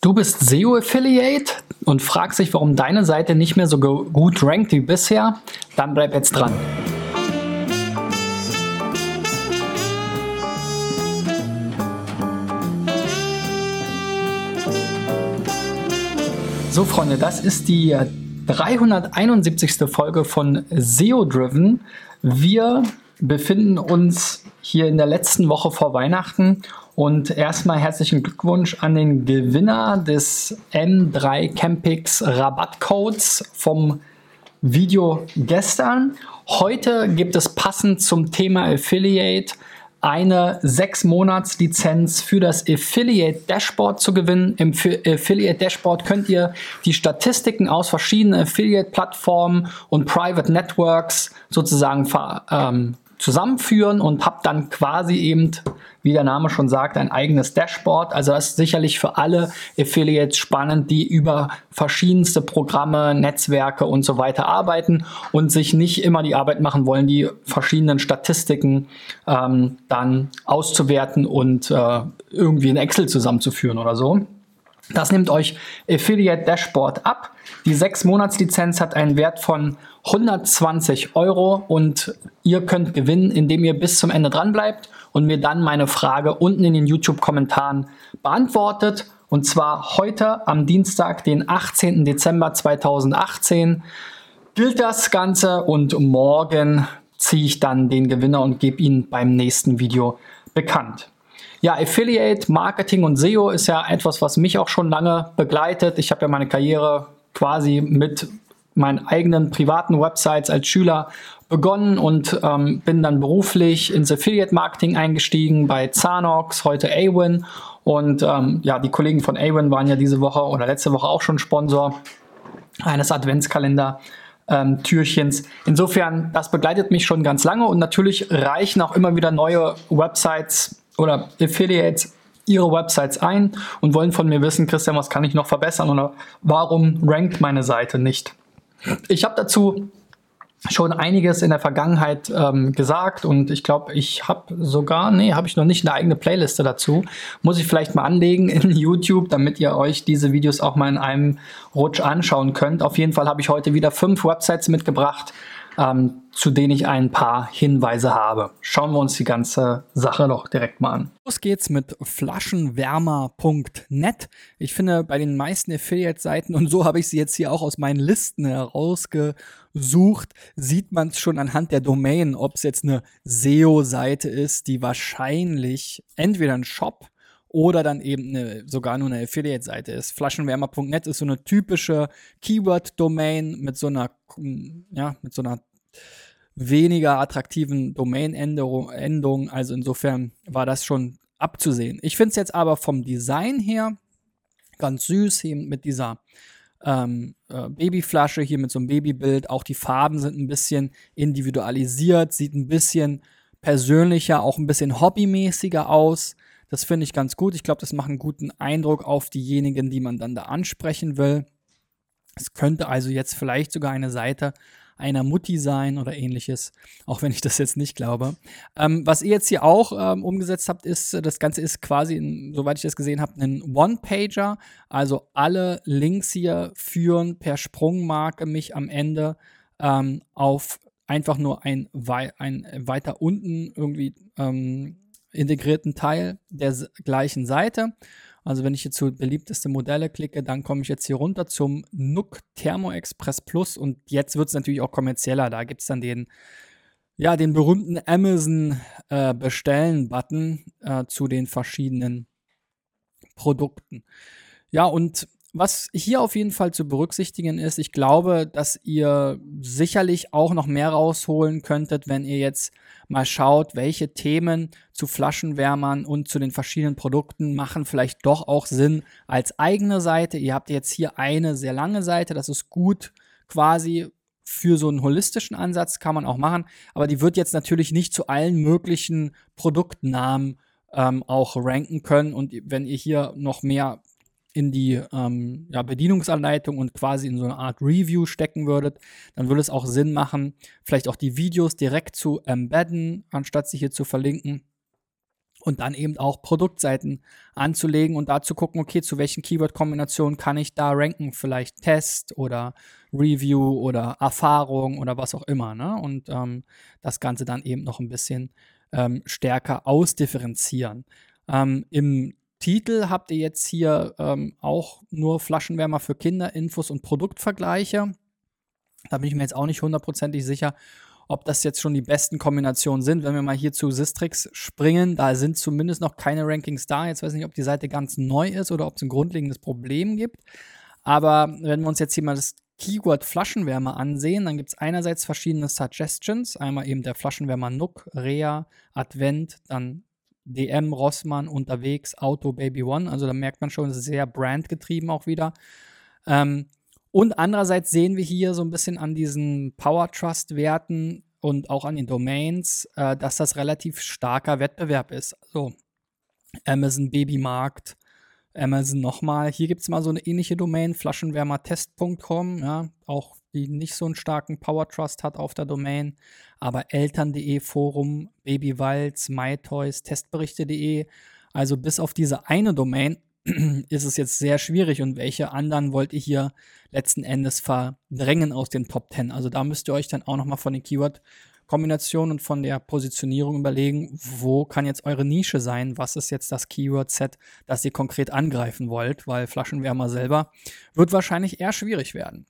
Du bist SEO-Affiliate und fragst dich, warum deine Seite nicht mehr so gut rankt wie bisher? Dann bleib jetzt dran. So, Freunde, das ist die 371. Folge von SEO Driven. Wir befinden uns hier in der letzten Woche vor Weihnachten und erstmal herzlichen Glückwunsch an den Gewinner des M3 Campix Rabattcodes vom Video gestern. Heute gibt es passend zum Thema Affiliate eine 6 Monats Lizenz für das Affiliate Dashboard zu gewinnen. Im Affiliate Dashboard könnt ihr die Statistiken aus verschiedenen Affiliate Plattformen und Private Networks sozusagen ähm, zusammenführen und habt dann quasi eben, wie der Name schon sagt, ein eigenes Dashboard. Also das ist sicherlich für alle Affiliates spannend, die über verschiedenste Programme, Netzwerke und so weiter arbeiten und sich nicht immer die Arbeit machen wollen, die verschiedenen Statistiken ähm, dann auszuwerten und äh, irgendwie in Excel zusammenzuführen oder so. Das nimmt euch Affiliate Dashboard ab. Die 6 Monats Lizenz hat einen Wert von 120 Euro und ihr könnt gewinnen, indem ihr bis zum Ende dran bleibt und mir dann meine Frage unten in den YouTube-Kommentaren beantwortet. Und zwar heute am Dienstag, den 18. Dezember 2018, gilt das Ganze und morgen ziehe ich dann den Gewinner und gebe ihn beim nächsten Video bekannt. Ja, Affiliate, Marketing und SEO ist ja etwas, was mich auch schon lange begleitet. Ich habe ja meine Karriere quasi mit meinen eigenen privaten Websites als Schüler begonnen und ähm, bin dann beruflich ins Affiliate Marketing eingestiegen bei Zanox, heute Awin. Und ähm, ja, die Kollegen von Awin waren ja diese Woche oder letzte Woche auch schon Sponsor eines Adventskalender. Ähm, Türchens. Insofern, das begleitet mich schon ganz lange und natürlich reichen auch immer wieder neue Websites oder Affiliates ihre Websites ein und wollen von mir wissen, Christian, was kann ich noch verbessern oder warum rankt meine Seite nicht? Ich habe dazu schon einiges in der Vergangenheit ähm, gesagt und ich glaube, ich habe sogar, nee, habe ich noch nicht eine eigene Playliste dazu. Muss ich vielleicht mal anlegen in YouTube, damit ihr euch diese Videos auch mal in einem Rutsch anschauen könnt. Auf jeden Fall habe ich heute wieder fünf Websites mitgebracht, ähm, zu denen ich ein paar Hinweise habe. Schauen wir uns die ganze Sache doch direkt mal an. Los geht's mit flaschenwärmer.net. Ich finde bei den meisten Affiliate-Seiten, und so habe ich sie jetzt hier auch aus meinen Listen herausgesucht, sieht man es schon anhand der Domain, ob es jetzt eine SEO-Seite ist, die wahrscheinlich entweder ein Shop oder dann eben eine, sogar nur eine Affiliate-Seite ist. Flaschenwärmer.net ist so eine typische Keyword-Domain mit so einer, ja, mit so einer weniger attraktiven Domain-Endung. Also insofern war das schon abzusehen. Ich finde es jetzt aber vom Design her ganz süß, hier mit dieser ähm, äh, Babyflasche, hier mit so einem Babybild. Auch die Farben sind ein bisschen individualisiert, sieht ein bisschen persönlicher, auch ein bisschen hobbymäßiger aus. Das finde ich ganz gut. Ich glaube, das macht einen guten Eindruck auf diejenigen, die man dann da ansprechen will. Es könnte also jetzt vielleicht sogar eine Seite einer Mutti sein oder ähnliches, auch wenn ich das jetzt nicht glaube. Ähm, was ihr jetzt hier auch ähm, umgesetzt habt, ist, das Ganze ist quasi, in, soweit ich das gesehen habe, ein One-Pager. Also alle Links hier führen per Sprungmarke mich am Ende ähm, auf einfach nur ein, ein weiter unten irgendwie ähm, integrierten Teil der gleichen Seite. Also wenn ich jetzt zu beliebteste Modelle klicke, dann komme ich jetzt hier runter zum NUC Thermo Express Plus und jetzt wird es natürlich auch kommerzieller. Da gibt es dann den, ja, den berühmten Amazon äh, Bestellen-Button äh, zu den verschiedenen Produkten. Ja, und was hier auf jeden Fall zu berücksichtigen ist, ich glaube, dass ihr sicherlich auch noch mehr rausholen könntet, wenn ihr jetzt mal schaut, welche Themen zu Flaschenwärmern und zu den verschiedenen Produkten machen vielleicht doch auch Sinn als eigene Seite. Ihr habt jetzt hier eine sehr lange Seite, das ist gut quasi für so einen holistischen Ansatz kann man auch machen, aber die wird jetzt natürlich nicht zu allen möglichen Produktnamen ähm, auch ranken können. Und wenn ihr hier noch mehr in die ähm, ja, Bedienungsanleitung und quasi in so eine Art Review stecken würdet, dann würde es auch Sinn machen, vielleicht auch die Videos direkt zu embedden, anstatt sie hier zu verlinken. und dann eben auch Produktseiten anzulegen und da zu gucken, okay, zu welchen Keyword-Kombinationen kann ich da ranken? Vielleicht Test oder Review oder Erfahrung oder was auch immer. Ne? Und ähm, das Ganze dann eben noch ein bisschen ähm, stärker ausdifferenzieren. Ähm, Im Titel habt ihr jetzt hier ähm, auch nur Flaschenwärmer für Kinder, Infos und Produktvergleiche. Da bin ich mir jetzt auch nicht hundertprozentig sicher, ob das jetzt schon die besten Kombinationen sind. Wenn wir mal hier zu Sistrix springen, da sind zumindest noch keine Rankings da. Jetzt weiß ich nicht, ob die Seite ganz neu ist oder ob es ein grundlegendes Problem gibt. Aber wenn wir uns jetzt hier mal das Keyword Flaschenwärmer ansehen, dann gibt es einerseits verschiedene Suggestions. Einmal eben der Flaschenwärmer Nook, Rea, Advent, dann DM, Rossmann, unterwegs, Auto, Baby One. Also da merkt man schon, es ist sehr brandgetrieben auch wieder. Ähm, und andererseits sehen wir hier so ein bisschen an diesen Power Trust Werten und auch an den Domains, äh, dass das relativ starker Wettbewerb ist. Also Amazon Babymarkt, Amazon nochmal. Hier gibt es mal so eine ähnliche Domain, flaschenwärmertest.com, ja, auch die nicht so einen starken Power Trust hat auf der Domain. Aber eltern.de Forum, Babywalz, MyToys, Testberichte.de. Also bis auf diese eine Domain ist es jetzt sehr schwierig und welche anderen wollt ihr hier letzten Endes verdrängen aus den Top 10? Also da müsst ihr euch dann auch nochmal von den Keyword-Kombinationen und von der Positionierung überlegen, wo kann jetzt eure Nische sein? Was ist jetzt das Keyword-Set, das ihr konkret angreifen wollt? Weil Flaschenwärmer selber wird wahrscheinlich eher schwierig werden.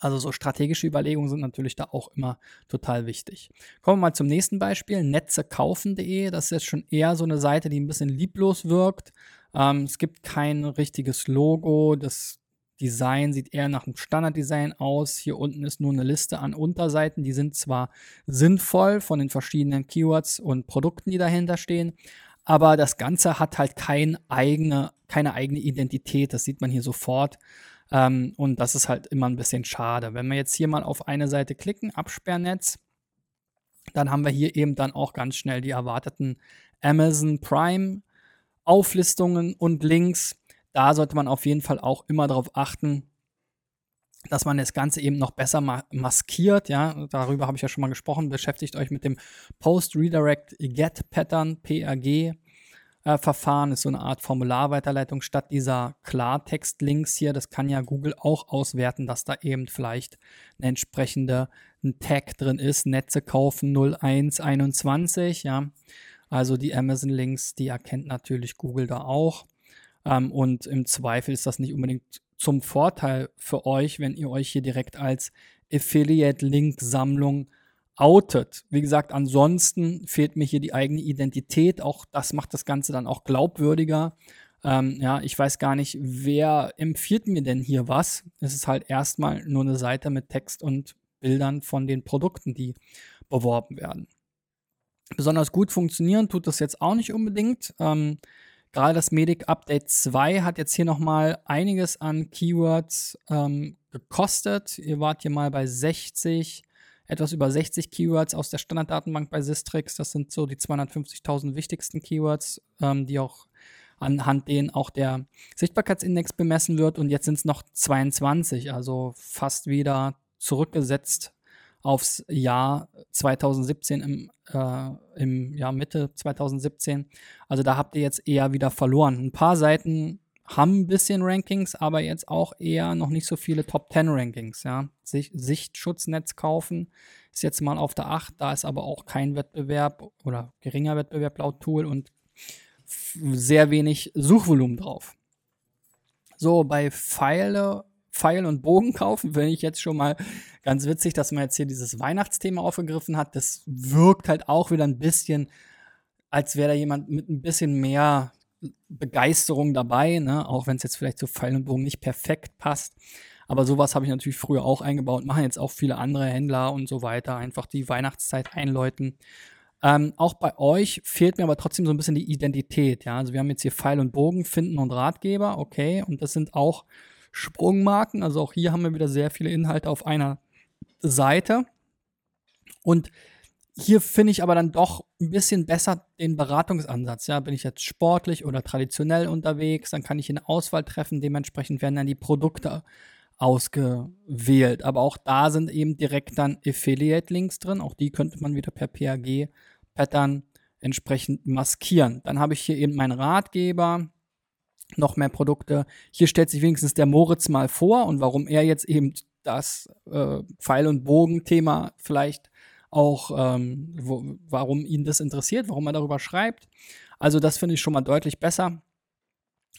Also so strategische Überlegungen sind natürlich da auch immer total wichtig. Kommen wir mal zum nächsten Beispiel, netzekaufen.de. Das ist jetzt schon eher so eine Seite, die ein bisschen lieblos wirkt. Ähm, es gibt kein richtiges Logo. Das Design sieht eher nach einem Standarddesign aus. Hier unten ist nur eine Liste an Unterseiten. Die sind zwar sinnvoll von den verschiedenen Keywords und Produkten, die dahinter stehen, aber das Ganze hat halt kein eigene, keine eigene Identität. Das sieht man hier sofort. Ähm, und das ist halt immer ein bisschen schade. Wenn wir jetzt hier mal auf eine Seite klicken, Absperrnetz, dann haben wir hier eben dann auch ganz schnell die erwarteten Amazon Prime Auflistungen und Links. Da sollte man auf jeden Fall auch immer darauf achten, dass man das Ganze eben noch besser ma maskiert. Ja, darüber habe ich ja schon mal gesprochen. Beschäftigt euch mit dem Post Redirect Get Pattern PRG. Äh, Verfahren ist so eine Art Formularweiterleitung statt dieser Klartext-Links hier. Das kann ja Google auch auswerten, dass da eben vielleicht eine entsprechende ein Tag drin ist. Netze kaufen 0121, ja. Also die Amazon-Links, die erkennt natürlich Google da auch. Ähm, und im Zweifel ist das nicht unbedingt zum Vorteil für euch, wenn ihr euch hier direkt als Affiliate-Link-Sammlung outet. Wie gesagt, ansonsten fehlt mir hier die eigene Identität. Auch das macht das Ganze dann auch glaubwürdiger. Ähm, ja, ich weiß gar nicht, wer empfiehlt mir denn hier was. Es ist halt erstmal nur eine Seite mit Text und Bildern von den Produkten, die beworben werden. Besonders gut funktionieren tut das jetzt auch nicht unbedingt. Ähm, gerade das Medic Update 2 hat jetzt hier nochmal einiges an Keywords ähm, gekostet. Ihr wart hier mal bei 60, etwas über 60 Keywords aus der Standarddatenbank bei Sistrix. Das sind so die 250.000 wichtigsten Keywords, ähm, die auch anhand denen auch der Sichtbarkeitsindex bemessen wird. Und jetzt sind es noch 22, also fast wieder zurückgesetzt aufs Jahr 2017 im, äh, im Jahr Mitte 2017. Also da habt ihr jetzt eher wieder verloren. Ein paar Seiten haben ein bisschen Rankings, aber jetzt auch eher noch nicht so viele Top 10 Rankings. Ja. Sicht, Sichtschutznetz kaufen ist jetzt mal auf der 8, da ist aber auch kein Wettbewerb oder geringer Wettbewerb laut Tool und sehr wenig Suchvolumen drauf. So, bei Pfeile Pfeil und Bogen kaufen, wenn ich jetzt schon mal ganz witzig, dass man jetzt hier dieses Weihnachtsthema aufgegriffen hat. Das wirkt halt auch wieder ein bisschen, als wäre da jemand mit ein bisschen mehr Begeisterung dabei, ne? auch wenn es jetzt vielleicht zu Pfeil und Bogen nicht perfekt passt. Aber sowas habe ich natürlich früher auch eingebaut, machen jetzt auch viele andere Händler und so weiter, einfach die Weihnachtszeit einläuten. Ähm, auch bei euch fehlt mir aber trotzdem so ein bisschen die Identität. Ja? Also wir haben jetzt hier Pfeil und Bogen, Finden und Ratgeber, okay. Und das sind auch Sprungmarken. Also auch hier haben wir wieder sehr viele Inhalte auf einer Seite. Und hier finde ich aber dann doch ein bisschen besser den Beratungsansatz. Ja, bin ich jetzt sportlich oder traditionell unterwegs, dann kann ich eine Auswahl treffen. Dementsprechend werden dann die Produkte ausgewählt. Aber auch da sind eben direkt dann Affiliate-Links drin. Auch die könnte man wieder per PAG-Pattern entsprechend maskieren. Dann habe ich hier eben meinen Ratgeber, noch mehr Produkte. Hier stellt sich wenigstens der Moritz mal vor und warum er jetzt eben das äh, Pfeil- und Bogen-Thema vielleicht auch, ähm, wo, warum ihn das interessiert, warum er darüber schreibt. Also das finde ich schon mal deutlich besser.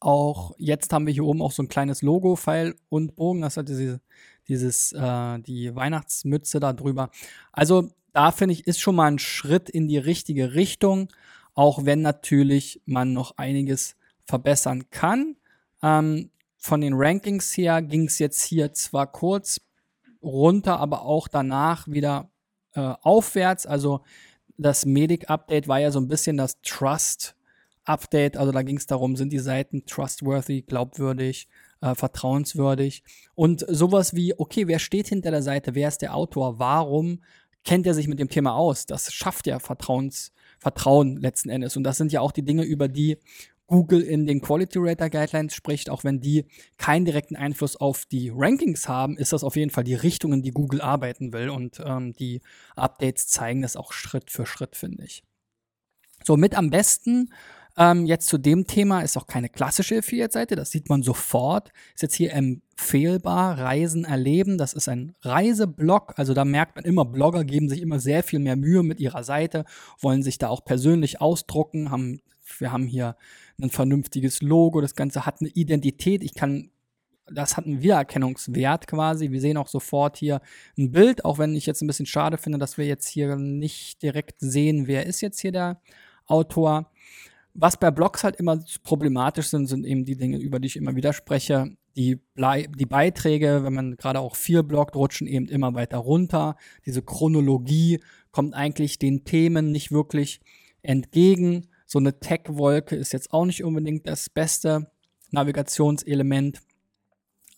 Auch jetzt haben wir hier oben auch so ein kleines Logo, Pfeil und Bogen. Das hat diese, dieses, äh, die Weihnachtsmütze da drüber. Also da finde ich, ist schon mal ein Schritt in die richtige Richtung, auch wenn natürlich man noch einiges verbessern kann. Ähm, von den Rankings her ging es jetzt hier zwar kurz runter, aber auch danach wieder äh, aufwärts. Also das Medic-Update war ja so ein bisschen das Trust-Update. Also da ging es darum, sind die Seiten trustworthy, glaubwürdig, äh, vertrauenswürdig. Und sowas wie, okay, wer steht hinter der Seite, wer ist der Autor, warum kennt er sich mit dem Thema aus? Das schafft ja Vertrauens, Vertrauen letzten Endes. Und das sind ja auch die Dinge, über die Google in den Quality Rater Guidelines spricht, auch wenn die keinen direkten Einfluss auf die Rankings haben, ist das auf jeden Fall die Richtung, in die Google arbeiten will. Und ähm, die Updates zeigen das auch Schritt für Schritt, finde ich. So, mit am besten ähm, jetzt zu dem Thema ist auch keine klassische Affiliate-Seite, das sieht man sofort. Ist jetzt hier empfehlbar, Reisen erleben. Das ist ein Reiseblog, also da merkt man immer, Blogger geben sich immer sehr viel mehr Mühe mit ihrer Seite, wollen sich da auch persönlich ausdrucken, haben, wir haben hier ein vernünftiges Logo, das Ganze hat eine Identität. Ich kann das hat einen Wiedererkennungswert quasi. Wir sehen auch sofort hier ein Bild, auch wenn ich jetzt ein bisschen schade finde, dass wir jetzt hier nicht direkt sehen, wer ist jetzt hier der Autor. Was bei Blogs halt immer problematisch sind, sind eben die Dinge, über die ich immer wieder spreche. Die, die Beiträge, wenn man gerade auch viel bloggt, rutschen eben immer weiter runter. Diese Chronologie kommt eigentlich den Themen nicht wirklich entgegen. So eine Tech-Wolke ist jetzt auch nicht unbedingt das beste Navigationselement.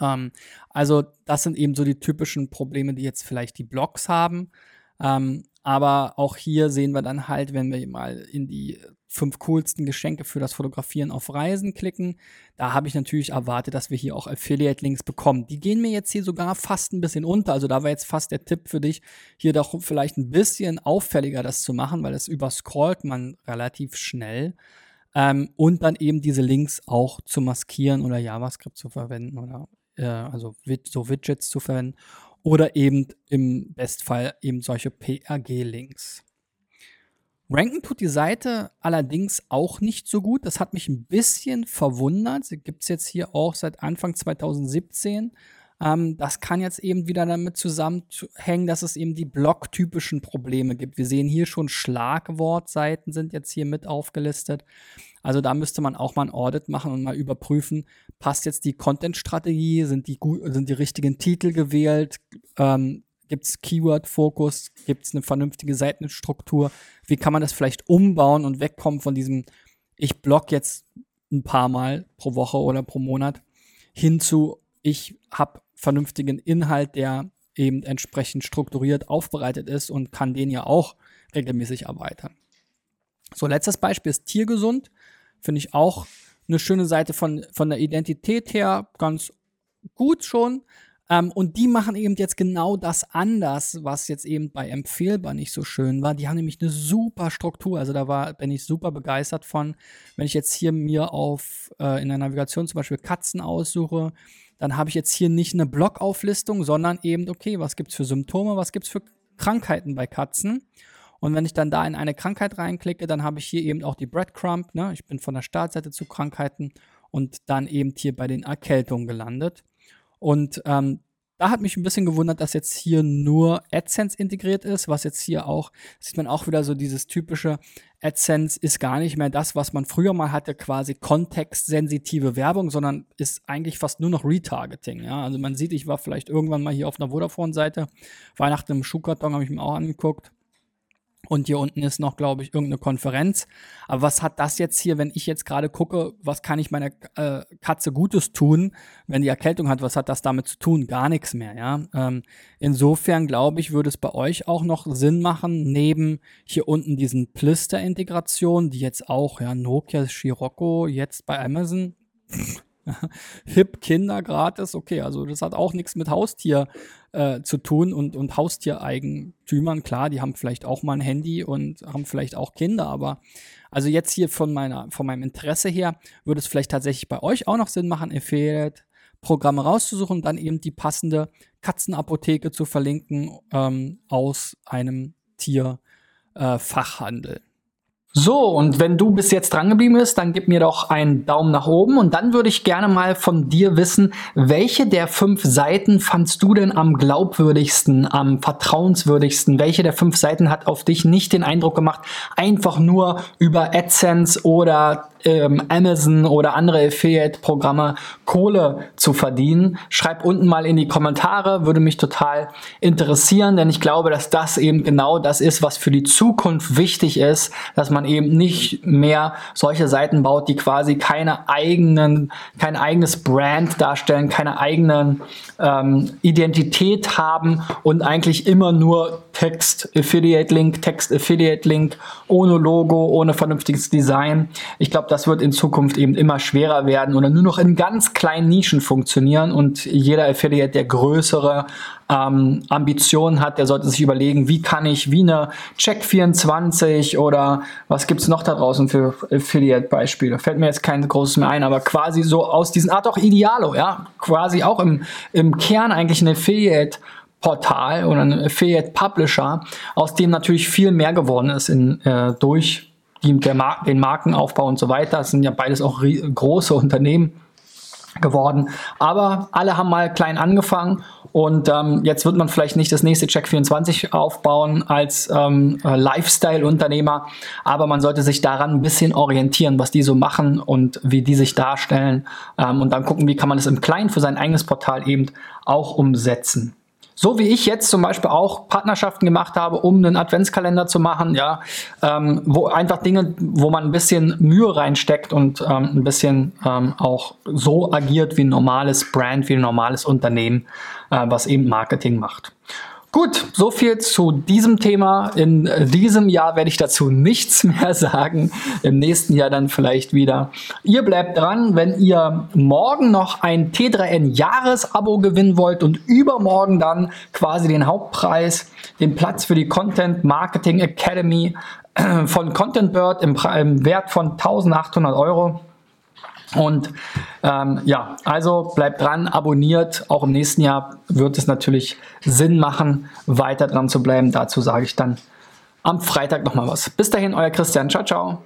Ähm, also das sind eben so die typischen Probleme, die jetzt vielleicht die Blogs haben. Ähm, aber auch hier sehen wir dann halt, wenn wir mal in die fünf coolsten Geschenke für das Fotografieren auf Reisen klicken. Da habe ich natürlich erwartet, dass wir hier auch Affiliate-Links bekommen. Die gehen mir jetzt hier sogar fast ein bisschen unter. Also da war jetzt fast der Tipp für dich, hier doch vielleicht ein bisschen auffälliger das zu machen, weil das überscrollt man relativ schnell. Ähm, und dann eben diese Links auch zu maskieren oder JavaScript zu verwenden oder äh, also so Widgets zu verwenden oder eben im Bestfall eben solche PRG-Links. Ranken tut die Seite allerdings auch nicht so gut. Das hat mich ein bisschen verwundert. Sie gibt es jetzt hier auch seit Anfang 2017. Ähm, das kann jetzt eben wieder damit zusammenhängen, dass es eben die blocktypischen Probleme gibt. Wir sehen hier schon Schlagwortseiten sind jetzt hier mit aufgelistet. Also da müsste man auch mal ein Audit machen und mal überprüfen, passt jetzt die Content-Strategie, sind die, sind die richtigen Titel gewählt, ähm, Gibt es Keyword-Fokus? Gibt es eine vernünftige Seitenstruktur? Wie kann man das vielleicht umbauen und wegkommen von diesem, ich blog jetzt ein paar Mal pro Woche oder pro Monat, hin zu, ich habe vernünftigen Inhalt, der eben entsprechend strukturiert aufbereitet ist und kann den ja auch regelmäßig erweitern. So, letztes Beispiel ist Tiergesund. Finde ich auch eine schöne Seite von, von der Identität her, ganz gut schon. Ähm, und die machen eben jetzt genau das anders, was jetzt eben bei Empfehlbar nicht so schön war. Die haben nämlich eine super Struktur. Also da war, bin ich super begeistert von. Wenn ich jetzt hier mir auf äh, in der Navigation zum Beispiel Katzen aussuche, dann habe ich jetzt hier nicht eine Blockauflistung, sondern eben, okay, was gibt es für Symptome, was gibt es für Krankheiten bei Katzen? Und wenn ich dann da in eine Krankheit reinklicke, dann habe ich hier eben auch die Breadcrumb. Ne? Ich bin von der Startseite zu Krankheiten und dann eben hier bei den Erkältungen gelandet. Und ähm, da hat mich ein bisschen gewundert, dass jetzt hier nur AdSense integriert ist, was jetzt hier auch, sieht man auch wieder so dieses typische AdSense ist gar nicht mehr das, was man früher mal hatte, quasi kontextsensitive Werbung, sondern ist eigentlich fast nur noch Retargeting. Ja, also man sieht, ich war vielleicht irgendwann mal hier auf einer Vodafone-Seite, Weihnachten im Schuhkarton habe ich mir auch angeguckt. Und hier unten ist noch, glaube ich, irgendeine Konferenz. Aber was hat das jetzt hier, wenn ich jetzt gerade gucke, was kann ich meiner äh, Katze Gutes tun, wenn die Erkältung hat, was hat das damit zu tun? Gar nichts mehr, ja. Ähm, insofern glaube ich, würde es bei euch auch noch Sinn machen, neben hier unten diesen Plister-Integration, die jetzt auch, ja, Nokia, Scirocco, jetzt bei Amazon, Hip Kinder gratis, okay, also das hat auch nichts mit Haustier äh, zu tun und, und Haustiereigentümern, klar, die haben vielleicht auch mal ein Handy und haben vielleicht auch Kinder, aber also jetzt hier von meiner, von meinem Interesse her, würde es vielleicht tatsächlich bei euch auch noch Sinn machen, Affiliate Programme rauszusuchen und dann eben die passende Katzenapotheke zu verlinken ähm, aus einem Tierfachhandel. Äh, so, und wenn du bis jetzt dran geblieben bist, dann gib mir doch einen Daumen nach oben und dann würde ich gerne mal von dir wissen, welche der fünf Seiten fandst du denn am glaubwürdigsten, am vertrauenswürdigsten? Welche der fünf Seiten hat auf dich nicht den Eindruck gemacht, einfach nur über AdSense oder ähm, Amazon oder andere Affiliate-Programme Kohle zu verdienen? Schreib unten mal in die Kommentare, würde mich total interessieren, denn ich glaube, dass das eben genau das ist, was für die Zukunft wichtig ist, dass man eben nicht mehr solche Seiten baut, die quasi keine eigenen, kein eigenes Brand darstellen, keine eigenen ähm, Identität haben und eigentlich immer nur Text Affiliate Link, Text Affiliate Link, ohne Logo, ohne vernünftiges Design. Ich glaube, das wird in Zukunft eben immer schwerer werden oder nur noch in ganz kleinen Nischen funktionieren und jeder Affiliate, der größere ähm, Ambitionen hat, der sollte sich überlegen, wie kann ich wie eine Check24 oder was gibt's noch da draußen für Affiliate-Beispiele? Fällt mir jetzt kein großes mehr ein, aber quasi so aus diesen Art auch Idealo, ja, quasi auch im, im Kern eigentlich ein Affiliate Portal oder ein Affiliate Publisher, aus dem natürlich viel mehr geworden ist in, äh, durch die, der Mar den Markenaufbau und so weiter. Das sind ja beides auch große Unternehmen geworden. Aber alle haben mal klein angefangen und ähm, jetzt wird man vielleicht nicht das nächste Check24 aufbauen als ähm, äh, Lifestyle-Unternehmer, aber man sollte sich daran ein bisschen orientieren, was die so machen und wie die sich darstellen ähm, und dann gucken, wie kann man das im Kleinen für sein eigenes Portal eben auch umsetzen. So wie ich jetzt zum Beispiel auch Partnerschaften gemacht habe, um einen Adventskalender zu machen, ja, ähm, wo einfach Dinge, wo man ein bisschen Mühe reinsteckt und ähm, ein bisschen ähm, auch so agiert wie ein normales Brand, wie ein normales Unternehmen, äh, was eben Marketing macht. Gut, so viel zu diesem Thema. In diesem Jahr werde ich dazu nichts mehr sagen. Im nächsten Jahr dann vielleicht wieder. Ihr bleibt dran, wenn ihr morgen noch ein T3N Jahresabo gewinnen wollt und übermorgen dann quasi den Hauptpreis, den Platz für die Content Marketing Academy von Content Bird im, im Wert von 1800 Euro und ähm, ja, also bleibt dran, abonniert. Auch im nächsten Jahr wird es natürlich Sinn machen, weiter dran zu bleiben. Dazu sage ich dann am Freitag nochmal was. Bis dahin, euer Christian. Ciao, ciao.